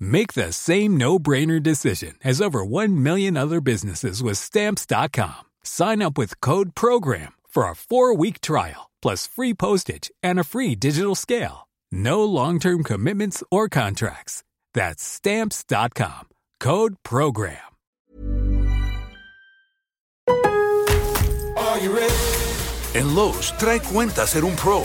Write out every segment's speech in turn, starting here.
Make the same no-brainer decision as over 1 million other businesses with stamps.com. Sign up with code program for a 4-week trial plus free postage and a free digital scale. No long-term commitments or contracts. That's stamps.com. Code program. Are you ready? En Lowe's, trae cuenta ser un pro.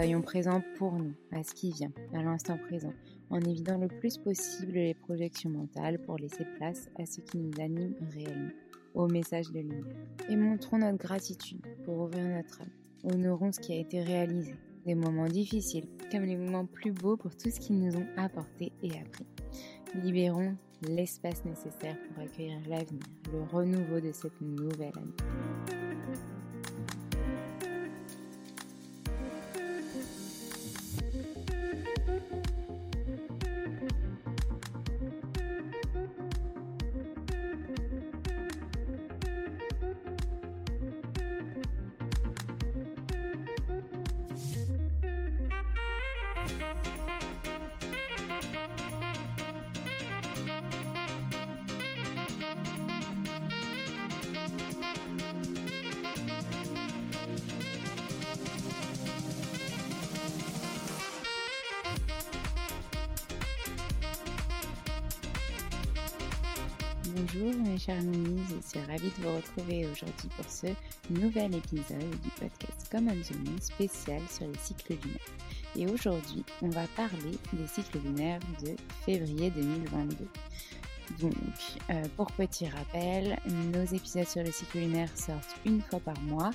Soyons présents pour nous, à ce qui vient, à l'instant présent, en évitant le plus possible les projections mentales pour laisser place à ce qui nous anime réellement, au message de lumière. Et montrons notre gratitude pour ouvrir notre âme. Honorons ce qui a été réalisé, des moments difficiles comme les moments plus beaux pour tout ce qu'ils nous ont apporté et appris. Libérons l'espace nécessaire pour accueillir l'avenir, le renouveau de cette nouvelle année. Bonjour mes chers amis, je suis ravie de vous retrouver aujourd'hui pour ce nouvel épisode du podcast Common the spécial sur les cycles lunaires. Et aujourd'hui, on va parler des cycles lunaires de février 2022. Donc, euh, pour petit rappel, nos épisodes sur le cycle lunaire sortent une fois par mois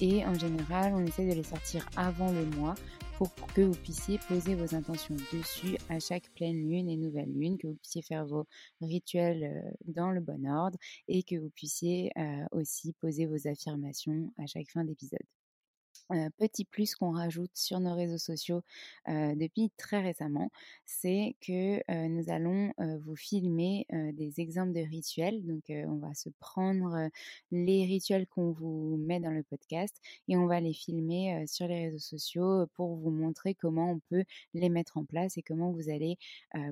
et en général, on essaie de les sortir avant le mois pour que vous puissiez poser vos intentions dessus à chaque pleine lune et nouvelle lune, que vous puissiez faire vos rituels euh, dans le bon ordre et que vous puissiez euh, aussi poser vos affirmations à chaque fin d'épisode petit plus qu'on rajoute sur nos réseaux sociaux depuis très récemment, c'est que nous allons vous filmer des exemples de rituels. Donc, on va se prendre les rituels qu'on vous met dans le podcast et on va les filmer sur les réseaux sociaux pour vous montrer comment on peut les mettre en place et comment vous allez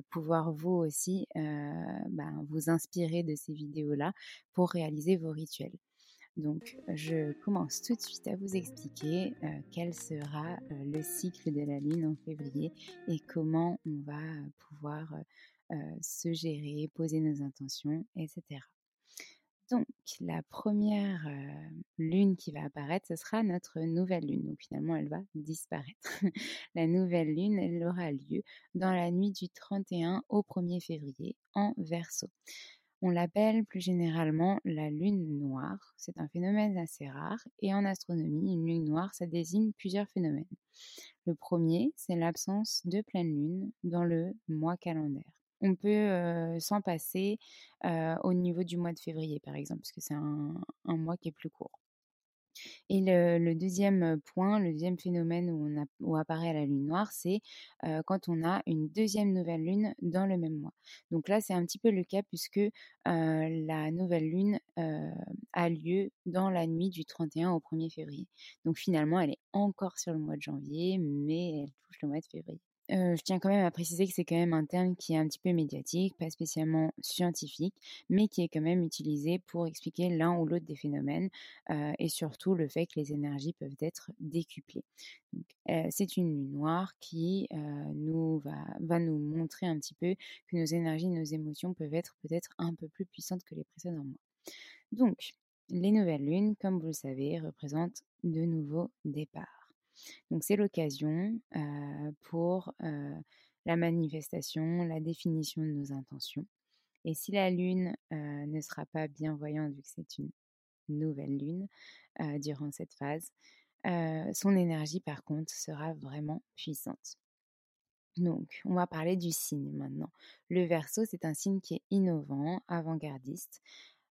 pouvoir vous aussi ben, vous inspirer de ces vidéos-là pour réaliser vos rituels. Donc, je commence tout de suite à vous expliquer euh, quel sera euh, le cycle de la Lune en février et comment on va pouvoir euh, se gérer, poser nos intentions, etc. Donc, la première lune qui va apparaître, ce sera notre nouvelle lune. Donc, finalement, elle va disparaître. la nouvelle lune, elle aura lieu dans la nuit du 31 au 1er février en verso. On l'appelle plus généralement la lune noire. C'est un phénomène assez rare et en astronomie, une lune noire, ça désigne plusieurs phénomènes. Le premier, c'est l'absence de pleine lune dans le mois calendaire. On peut euh, s'en passer euh, au niveau du mois de février, par exemple, parce que c'est un mois qui est plus court. Et le, deuxième point, le deuxième phénomène où, apparaît la lune noire, c'est quand on a une deuxième nouvelle lune dans le même mois. Donc là, c'est un petit peu le cas puisque la nouvelle lune a lieu dans la nuit du 31 au 1er février. Donc finalement, elle est encore sur le mois de janvier, mais elle touche le mois de février je tiens quand même à préciser que c'est quand même un terme qui est un petit peu médiatique, pas spécialement scientifique, mais qui est quand même utilisé pour expliquer l'un ou l'autre des phénomènes et surtout le fait que les énergies peuvent être décuplées. c'est une lune noire qui nous va, va nous montrer un petit peu que nos énergies, nos émotions peuvent être peut-être un peu plus puissantes que les précédents mois. Donc, les nouvelles lunes, comme vous le savez, représentent de nouveaux départs. Donc c'est l'occasion pour la manifestation, la définition de nos intentions. Et si la lune ne sera pas bienvoyante, vu que c'est une nouvelle lune durant cette phase, son énergie par contre sera vraiment puissante. Donc, on va parler du signe maintenant. Le verso, c'est un signe qui est innovant, avant-gardiste,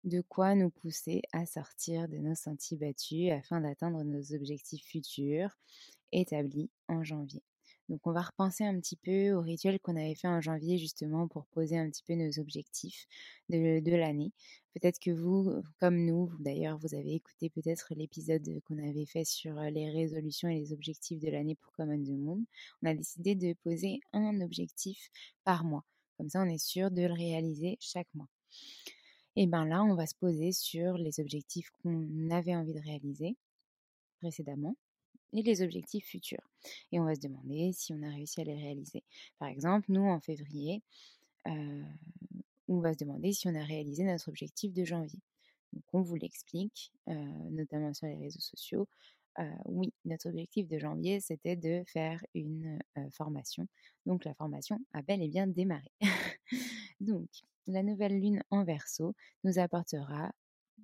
de quoi nous pousser à sortir de nos sentiers battus afin d'atteindre nos objectifs futurs établis en janvier. Donc on va repenser un petit peu au rituel qu'on avait fait en janvier justement pour poser un petit peu nos objectifs de, l'année. Peut-être que vous, comme nous, d'ailleurs vous avez écouté peut-être l'épisode qu'on avait fait sur les résolutions et les objectifs de l'année pour Common the Moon. On a décidé de poser un objectif par mois. Comme ça on est sûr de le réaliser chaque mois. Et bien là, on va se poser sur les objectifs qu'on avait envie de réaliser précédemment et les objectifs futurs. Et on va se demander si on a réussi à les réaliser. Par exemple, nous, en février, euh, on va se demander si on a réalisé notre objectif de janvier. Donc, on vous l'explique, euh, notamment sur les réseaux sociaux. Euh, oui, notre objectif de janvier, c'était de faire une formation. Donc, la formation a bel et bien démarré. Donc, la nouvelle lune en verso nous apportera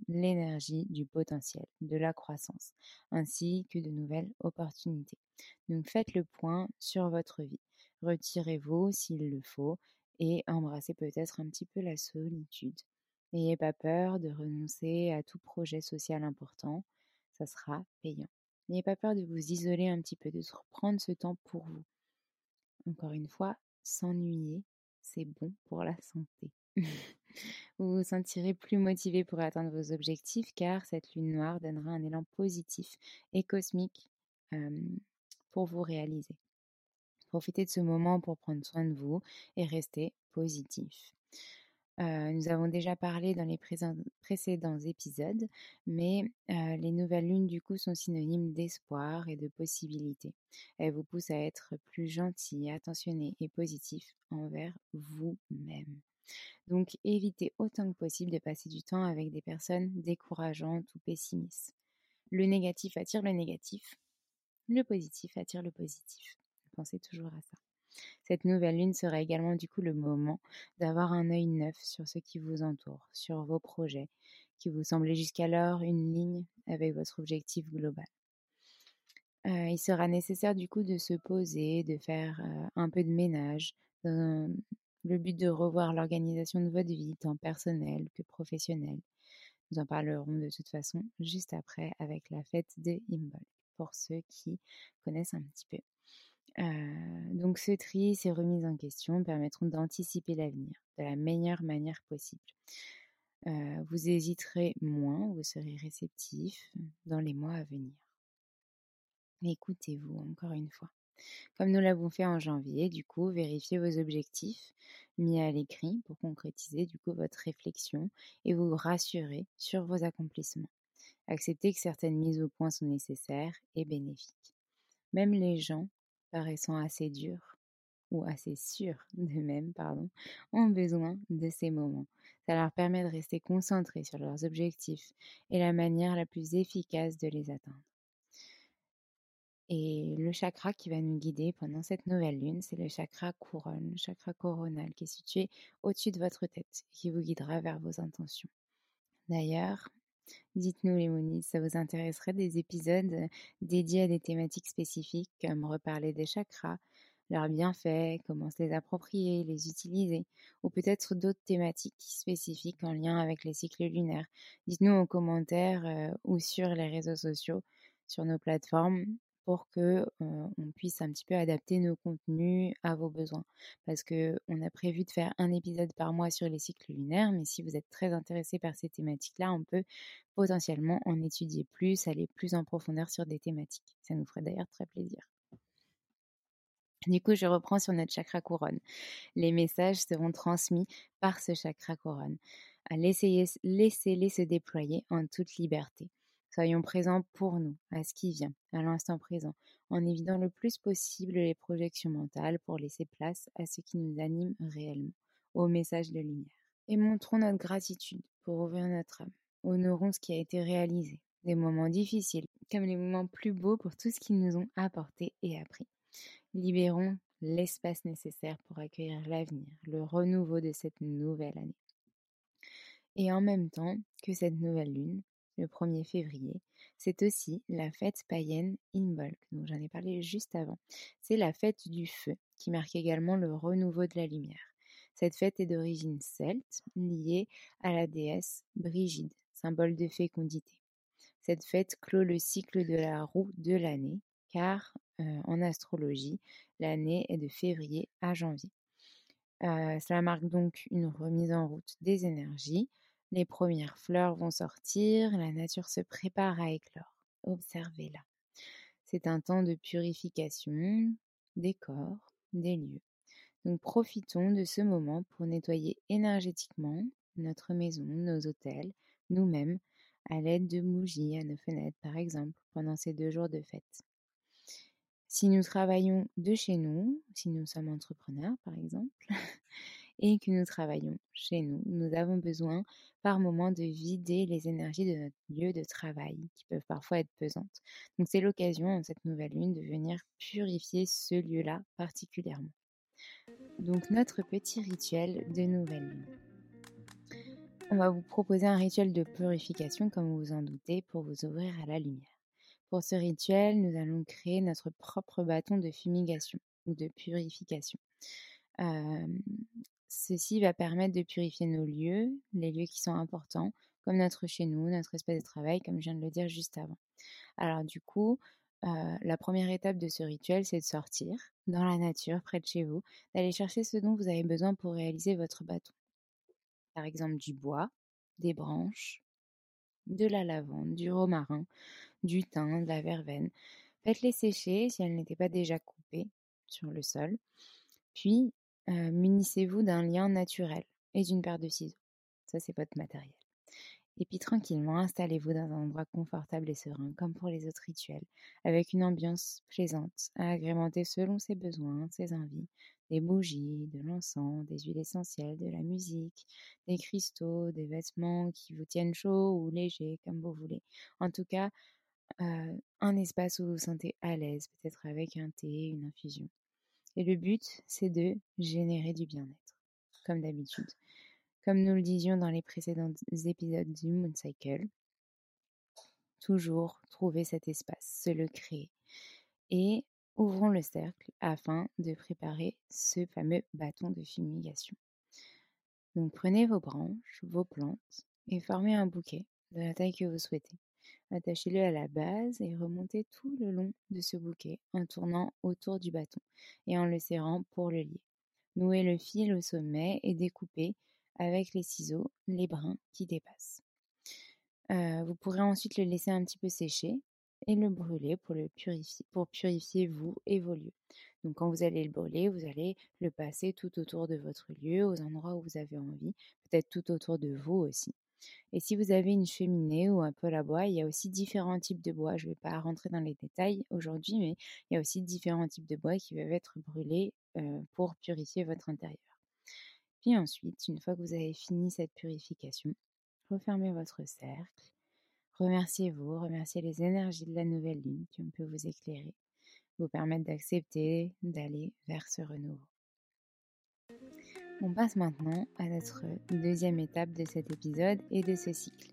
l'énergie du potentiel, de la croissance, ainsi que de nouvelles opportunités. Donc faites le point sur votre vie. Retirez-vous s'il le faut et embrassez peut-être un petit peu la solitude. N'ayez pas peur de renoncer à tout projet social important, ça sera payant. N'ayez pas peur de vous isoler un petit peu, de reprendre ce temps pour vous. Encore une fois, s'ennuyer, c'est bon pour la santé. vous vous sentirez plus motivé pour atteindre vos objectifs car cette lune noire donnera un élan positif et cosmique pour vous réaliser. Profitez de ce moment pour prendre soin de vous et rester positif. Nous avons déjà parlé dans les précédents épisodes, mais les nouvelles lunes du coup sont synonymes d'espoir et de possibilité. Elles vous poussent à être plus gentil, attentionné et positif envers vous-même. Donc évitez autant que possible de passer du temps avec des personnes décourageantes ou pessimistes. Le négatif attire le négatif, le positif attire le positif. Pensez toujours à ça. Cette nouvelle lune sera également du coup le moment d'avoir un œil neuf sur ce qui vous entoure, sur vos projets, qui vous semblaient jusqu'alors une ligne avec votre objectif global. Euh, il sera nécessaire du coup de se poser, de faire euh, un peu de ménage, dans le but de revoir l'organisation de votre vie, tant personnelle que professionnelle. Nous en parlerons de toute façon juste après avec la fête de Imbolc, pour ceux qui connaissent un petit peu. Euh, donc ce tri, ces remises en question permettront d'anticiper l'avenir de la meilleure manière possible. Euh, vous hésiterez moins, vous serez réceptif dans les mois à venir. Écoutez-vous encore une fois. Comme nous l'avons fait en janvier, du coup, vérifiez vos objectifs mis à l'écrit pour concrétiser du coup votre réflexion et vous rassurer sur vos accomplissements. Acceptez que certaines mises au point sont nécessaires et bénéfiques. Même les gens paraissant assez durs ou assez sûrs d'eux-mêmes, pardon, ont besoin de ces moments. Ça leur permet de rester concentrés sur leurs objectifs et la manière la plus efficace de les atteindre. Et le chakra qui va nous guider pendant cette nouvelle lune, c'est le chakra couronne, le chakra coronal qui est situé au-dessus de votre tête et qui vous guidera vers vos intentions. D'ailleurs, dites-nous les monis, ça vous intéresserait des épisodes dédiés à des thématiques spécifiques comme reparler des chakras, leurs bienfaits, comment se les approprier, les utiliser, ou peut-être d'autres thématiques spécifiques en lien avec les cycles lunaires? Dites-nous en commentaire euh, ou sur les réseaux sociaux, sur nos plateformes pour que on puisse un petit peu adapter nos contenus à vos besoins. Parce que on a prévu de faire un épisode par mois sur les cycles lunaires, mais si vous êtes très intéressé par ces thématiques-là, on peut potentiellement en étudier plus, aller plus en profondeur sur des thématiques. Ça nous ferait d'ailleurs très plaisir. Du coup, je reprends sur notre chakra couronne. Les messages seront transmis par ce chakra couronne. Laissez-les se déployer en toute liberté. Soyons présents pour nous, à ce qui vient, à l'instant présent, en évitant le plus possible les projections mentales pour laisser place à ce qui nous anime réellement, au message de lumière. Et montrons notre gratitude pour ouvrir notre âme. Honorons ce qui a été réalisé, des moments difficiles, comme les moments plus beaux pour tout ce qu'ils nous ont apporté et appris. Libérons l'espace nécessaire pour accueillir l'avenir, le renouveau de cette nouvelle année. Et en même temps que cette nouvelle lune, le 1er février, c'est aussi la fête païenne Imbolc, dont j'en ai parlé juste avant. C'est la fête du feu, qui marque également le renouveau de la lumière. Cette fête est d'origine celte, liée à la déesse Brigide, symbole de fécondité. Cette fête clôt le cycle de la roue de l'année, car euh, en astrologie, l'année est de février à janvier. Euh, cela marque donc une remise en route des énergies, les premières fleurs vont sortir, la nature se prépare à éclore. Observez-la. C'est un temps de purification des corps, des lieux. Donc profitons de ce moment pour nettoyer énergétiquement notre maison, nos hôtels, nous-mêmes, à l'aide de bougies à nos fenêtres par exemple, pendant ces deux jours de fête. Si nous travaillons de chez nous, si nous sommes entrepreneurs par exemple, et que nous travaillons chez nous, nous avons besoin par moment de vider les énergies de notre lieu de travail qui peuvent parfois être pesantes. Donc c'est l'occasion en cette nouvelle lune de venir purifier ce lieu-là particulièrement. Donc notre petit rituel de nouvelle lune. On va vous proposer un rituel de purification comme vous vous en doutez pour vous ouvrir à la lumière. Pour ce rituel, nous allons créer notre propre bâton de fumigation ou de purification. Ceci va permettre de purifier nos lieux, les lieux qui sont importants, comme notre chez nous, notre espace de travail, comme je viens de le dire juste avant. Alors du coup, euh, la première étape de ce rituel, c'est de sortir dans la nature, près de chez vous, d'aller chercher ce dont vous avez besoin pour réaliser votre bâton. Par exemple, du bois, des branches, de la lavande, du romarin, du thym, de la verveine. Faites-les sécher si elles n'étaient pas déjà coupées sur le sol. Puis, munissez-vous d'un lien naturel et d'une paire de ciseaux. Ça, c'est votre matériel. Et puis tranquillement, installez-vous dans un endroit confortable et serein, comme pour les autres rituels, avec une ambiance plaisante, à agrémenter selon ses besoins, ses envies, des bougies, de l'encens, des huiles essentielles, de la musique, des cristaux, des vêtements qui vous tiennent chaud ou léger, comme vous voulez. En tout cas, euh, un espace où vous vous sentez à l'aise, peut-être avec un thé, une infusion. Et le but, c'est de générer du bien-être, comme d'habitude. Comme nous le disions dans les précédents épisodes du Moon Cycle, toujours trouver cet espace, se le créer. Et ouvrons le cercle afin de préparer ce fameux bâton de fumigation. Donc prenez vos branches, vos plantes et formez un bouquet de la taille que vous souhaitez. Attachez-le à la base et remontez tout le long de ce bouquet en tournant autour du bâton et en le serrant pour le lier. Nouez le fil au sommet et découpez avec les ciseaux les brins qui dépassent. Euh, vous pourrez ensuite le laisser un petit peu sécher et le brûler pour purifier, pour purifier vous et vos lieux. Donc quand vous allez le brûler, vous allez le passer tout autour de votre lieu, aux endroits où vous avez envie, peut-être tout autour de vous aussi. Et si vous avez une cheminée ou un peu à bois, il y a aussi différents types de bois. Je ne vais pas rentrer dans les détails aujourd'hui, mais il y a aussi différents types de bois qui peuvent être brûlés euh, pour purifier votre intérieur. Puis ensuite, une fois que vous avez fini cette purification, refermez votre cercle Remerciez-vous, remerciez les énergies de la nouvelle lune qui ont pu vous éclairer, vous permettre d'accepter d'aller vers ce renouveau. On passe maintenant à notre deuxième étape de cet épisode et de ce cycle.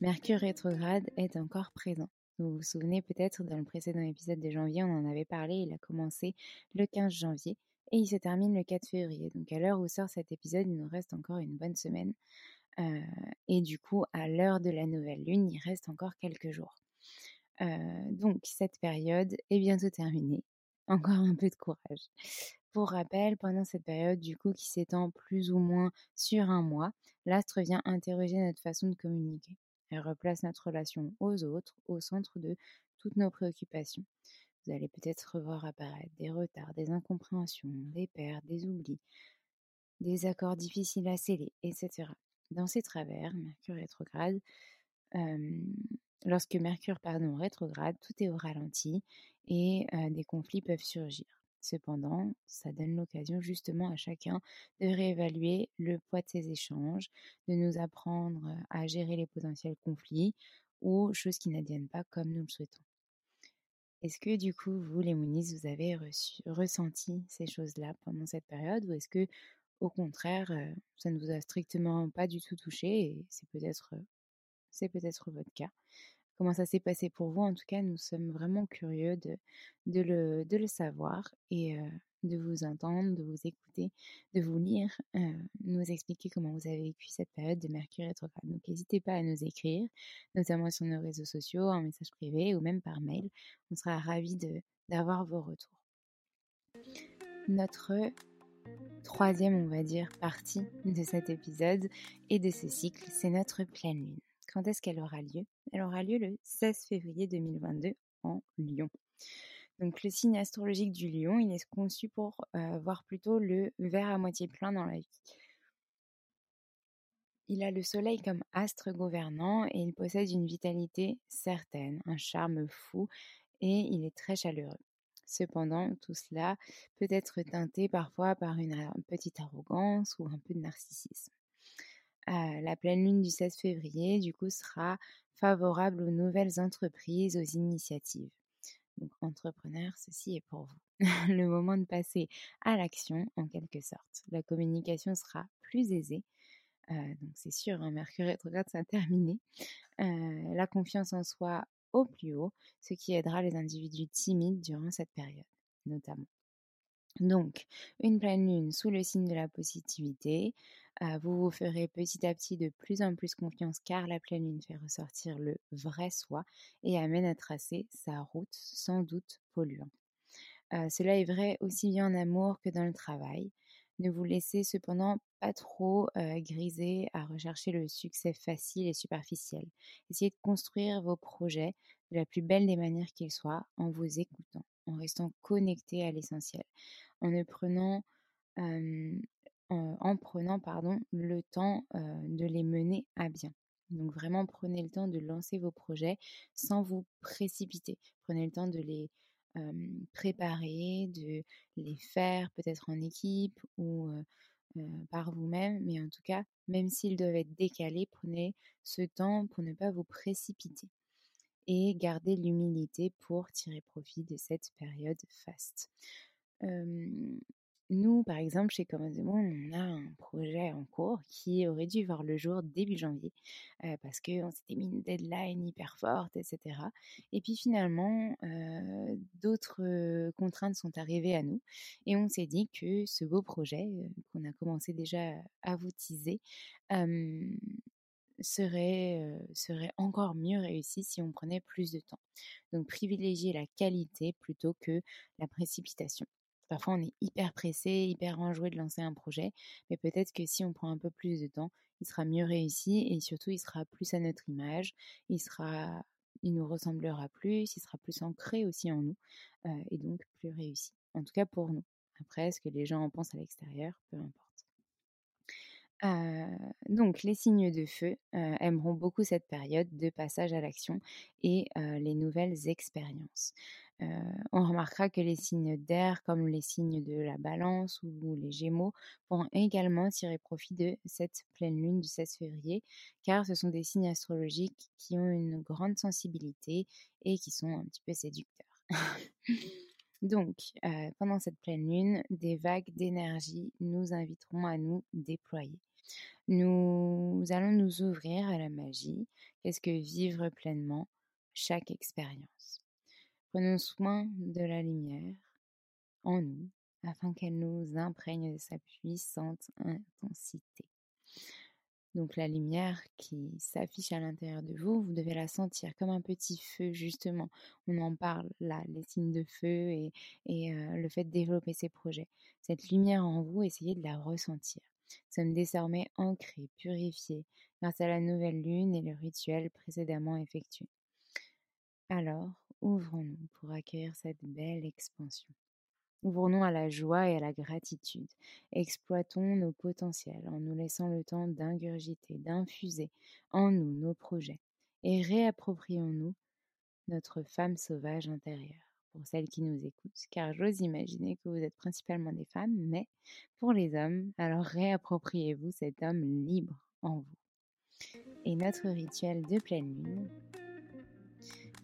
Mercure rétrograde est encore présent. Vous vous souvenez peut-être dans le précédent épisode de janvier, on en avait parlé, il a commencé le 15 janvier et il se termine le 4 février. Donc à l'heure où sort cet épisode, il nous reste encore une bonne semaine et du coup, à l'heure de la nouvelle lune, il reste encore quelques jours. donc, cette période est bientôt terminée. Encore un peu de courage. Pour rappel, pendant cette période, du coup, qui s'étend plus ou moins sur un mois, l'astre vient interroger notre façon de communiquer. Elle replace notre relation aux autres au centre de toutes nos préoccupations. Vous allez peut-être revoir apparaître des retards, des incompréhensions, des pertes, des oublis, des accords difficiles à sceller, etc. Dans ces travers, Mercure rétrograde, lorsque Mercure pardon, rétrograde, tout est au ralenti et des conflits peuvent surgir. Cependant, ça donne l'occasion justement à chacun de réévaluer le poids de ses échanges, de nous apprendre à gérer les potentiels conflits ou choses qui n'adviennent pas comme nous le souhaitons. Est-ce que du coup, vous, les Mounis, vous avez ressenti ces choses-là pendant cette période ou est-ce que au contraire, ça ne vous a strictement pas du tout touché et c'est peut-être c'est peut-être votre cas? Comment ça s'est passé pour vous En tout cas, nous sommes vraiment curieux de, le, savoir et de vous entendre, de vous écouter, de vous lire, nous expliquer comment vous avez vécu cette période de Mercure rétrograde. Donc n'hésitez pas à nous écrire, notamment sur nos réseaux sociaux, en message privé ou même par mail. On sera ravis d'avoir vos retours. Notre troisième, on va dire, partie de cet épisode et de ce cycle, c'est notre pleine lune. Quand est-ce qu'elle aura lieu? Elle aura lieu le 16 février 2022 en Lion. Donc le signe astrologique du lion, il est conçu pour euh, voir plutôt le verre à moitié plein dans la vie. Il a le soleil comme astre gouvernant et il possède une vitalité certaine, un charme fou et il est très chaleureux. Cependant, tout cela peut être teinté parfois par une, petite arrogance ou un peu de narcissisme. Euh, la pleine lune du 16 février, du coup, sera favorable aux nouvelles entreprises, aux initiatives. Donc, entrepreneurs, ceci est pour vous. le moment de passer à l'action, en quelque sorte. La communication sera plus aisée. Euh, donc, c'est sûr, hein, Mercure rétrograde, ça a terminé. Euh, la confiance en soi au plus haut, ce qui aidera les individus timides durant cette période, notamment. Donc, une pleine lune sous le signe de la positivité, vous vous ferez petit à petit de plus en plus confiance car la pleine lune fait ressortir le vrai soi et amène à tracer sa route sans doute polluant. Euh, cela est vrai aussi bien en amour que dans le travail. Ne vous laissez cependant pas trop griser à rechercher le succès facile et superficiel. Essayez de construire vos projets de la plus belle des manières qu'ils soient en vous écoutant, en restant connecté à l'essentiel, en ne prenant en prenant pardon, le temps de les mener à bien. Donc vraiment, prenez le temps de lancer vos projets sans vous précipiter. Prenez le temps de les préparer, de les faire peut-être en équipe ou par vous-même, mais en tout cas, même s'ils doivent être décalés, prenez ce temps pour ne pas vous précipiter et garder l'humilité pour tirer profit de cette période faste. Nous, par exemple, chez Common on a un projet en cours qui aurait dû voir le jour début janvier parce qu'on s'était mis une deadline hyper forte, etc. Et puis finalement, d'autres contraintes sont arrivées à nous et on s'est dit que ce beau projet qu'on a commencé déjà à vous teaser serait encore mieux réussi si on prenait plus de temps. Donc privilégier la qualité plutôt que la précipitation. Parfois, on est hyper pressé, hyper enjoué de lancer un projet, mais peut-être que si on prend un peu plus de temps, il sera mieux réussi et surtout, il sera plus à notre image, il sera, il nous ressemblera plus, il sera plus ancré aussi en nous euh, et donc plus réussi. En tout cas pour nous. Après, ce que les gens en pensent à l'extérieur, peu importe donc les signes de feu aimeront beaucoup cette période de passage à l'action et les nouvelles expériences. On remarquera que les signes d'air, comme les signes de la balance ou les gémeaux, pourront également tirer profit de cette pleine lune du 16 février, car ce sont des signes astrologiques qui ont une grande sensibilité et qui sont un petit peu séducteurs. Donc, pendant cette pleine lune, des vagues d'énergie nous inviteront à nous déployer. Nous allons nous ouvrir à la magie. Qu'est-ce que vivre pleinement chaque expérience? Prenons soin de la lumière en nous afin qu'elle nous imprègne de sa puissante intensité. Donc la lumière qui s'affiche à l'intérieur de vous, vous devez la sentir comme un petit feu justement. On en parle là, les signes de feu et, euh, le fait de développer ses projets. Cette lumière en vous, essayez de la ressentir sommes désormais ancrés, purifiés, grâce à la nouvelle lune et le rituel précédemment effectué. Alors, ouvrons-nous pour accueillir cette belle expansion. Ouvrons-nous à la joie et à la gratitude. Exploitons nos potentiels en nous laissant le temps d'ingurgiter, d'infuser en nous nos projets et réapproprions-nous notre femme sauvage intérieure pour celles qui nous écoutent, car j'ose imaginer que vous êtes principalement des femmes, mais pour les hommes, alors réappropriez-vous cet homme libre en vous. Et notre rituel de pleine lune.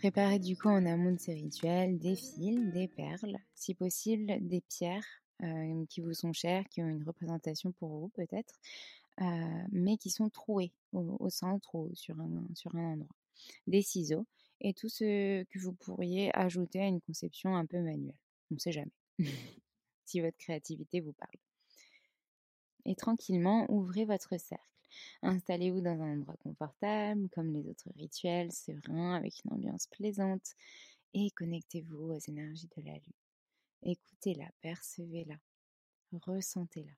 Préparez du coup en amont de ces rituels des fils, des perles, si possible des pierres euh, qui vous sont chères, qui ont une représentation pour vous peut-être, euh, mais qui sont trouées au, centre ou sur un, sur un endroit. Des ciseaux et tout ce que vous pourriez ajouter à une conception un peu manuelle. On ne sait jamais si votre créativité vous parle. Et tranquillement, ouvrez votre cercle. Installez-vous dans un endroit confortable, comme les autres rituels, serein, avec une ambiance plaisante, et connectez-vous aux énergies de la lune. Écoutez-la, percevez-la, ressentez-la.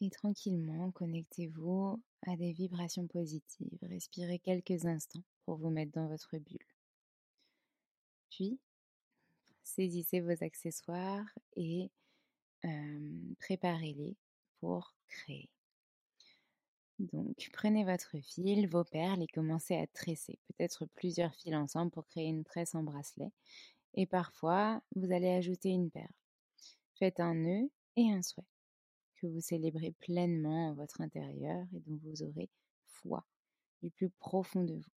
Et tranquillement, connectez-vous à des vibrations positives. Respirez quelques instants pour vous mettre dans votre bulle. Puis, saisissez vos accessoires et préparez-les pour créer. Donc, prenez votre fil, vos perles et commencez à tresser, peut-être plusieurs fils ensemble pour créer une tresse en bracelet. Et parfois, vous allez ajouter une perle. Faites un nœud et un souhait que vous célébrez pleinement en votre intérieur et dont vous aurez foi du plus profond de vous.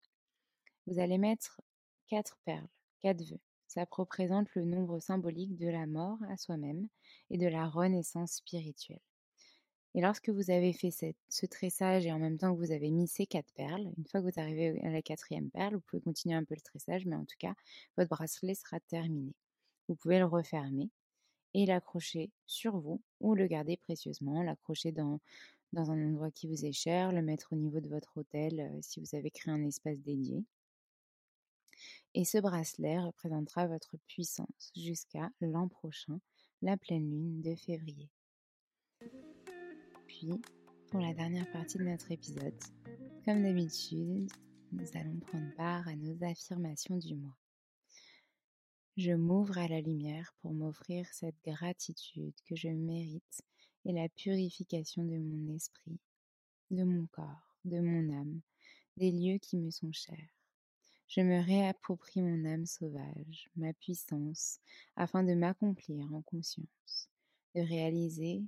Vous allez mettre quatre perles, quatre vœux. Ça représente le nombre symbolique de la mort à soi-même et de la renaissance spirituelle. Et lorsque vous avez fait ce tressage et en même temps que vous avez mis ces quatre perles, une fois que vous arrivez à la quatrième perle, vous pouvez continuer un peu le tressage, mais en tout cas, votre bracelet sera terminé. Vous pouvez le refermer et l'accrocher sur vous ou le garder précieusement, l'accrocher dans, un endroit qui vous est cher, le mettre au niveau de votre hôtel euh, si vous avez créé un espace dédié. Et ce bracelet représentera votre puissance jusqu'à l'an prochain, la pleine lune de février. Pour la dernière partie de notre épisode, comme d'habitude, nous allons prendre part à nos affirmations du mois. Je m'ouvre à la lumière pour m'offrir cette gratitude que je mérite et la purification de mon esprit, de mon corps de mon âme, des lieux qui me sont chers. Je me réapproprie mon âme sauvage, ma puissance, afin de m'accomplir en conscience, de réaliser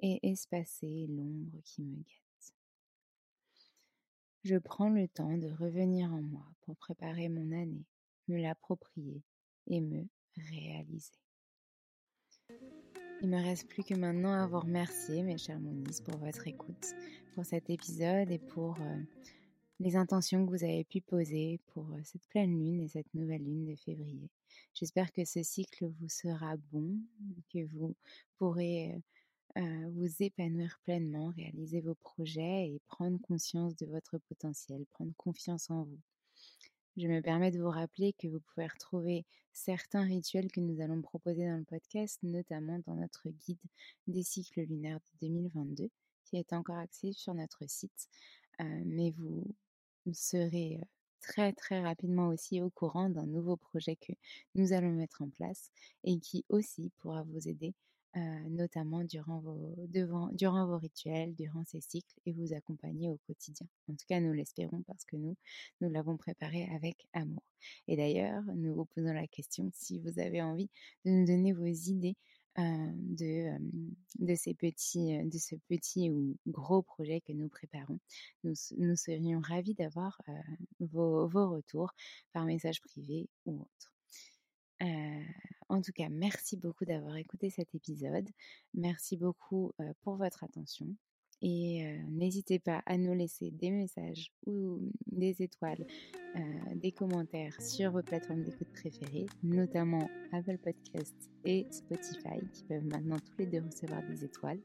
et espacer l'ombre qui me guette. Je prends le temps de revenir en moi pour préparer mon année, me l'approprier et me réaliser. Il me reste plus que maintenant à vous remercier, mes chers Moniz, pour votre écoute, pour cet épisode et pour euh, les intentions que vous avez pu poser pour euh, cette pleine lune et cette nouvelle lune de février. J'espère que ce cycle vous sera bon, que vous pourrez euh, vous épanouir pleinement, réaliser vos projets et prendre conscience de votre potentiel, prendre confiance en vous. Je me permets de vous rappeler que vous pouvez retrouver certains rituels que nous allons proposer dans le podcast, notamment dans notre guide des cycles lunaires de 2022, qui est encore accessible sur notre site. Euh, mais vous serez euh, très très rapidement aussi au courant d'un nouveau projet que nous allons mettre en place et qui aussi pourra vous aider euh, notamment durant vos, devant, durant vos rituels, durant ces cycles et vous accompagner au quotidien. En tout cas, nous l'espérons parce que nous, nous l'avons préparé avec amour. Et d'ailleurs, nous vous posons la question si vous avez envie de nous donner vos idées euh, de, euh, de, ces petits, de ce petit ou gros projet que nous préparons. Nous, nous serions ravis d'avoir vos, vos retours par message privé ou autre. En tout cas, merci beaucoup d'avoir écouté cet épisode. Merci beaucoup pour votre attention. Et n'hésitez pas à nous laisser des messages ou des étoiles, des commentaires sur vos plateformes d'écoute préférées, notamment Apple Podcast et Spotify, qui peuvent maintenant tous les deux recevoir des étoiles.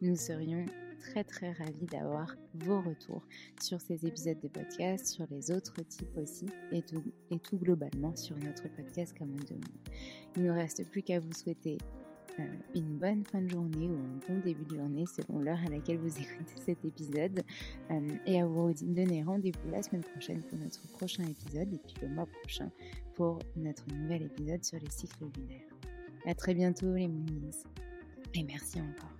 Nous serions très très ravis d'avoir vos retours sur ces épisodes de podcast, sur les autres types aussi, et tout, globalement sur notre podcast comme un Il ne nous reste plus qu'à vous souhaiter euh, une bonne fin de journée ou un bon début de journée selon l'heure à laquelle vous écoutez cet épisode euh, et à vous donner rendez-vous la semaine prochaine pour notre prochain épisode et puis le mois prochain pour notre nouvel épisode sur les cycles lunaires. À très bientôt les Moonies et merci encore.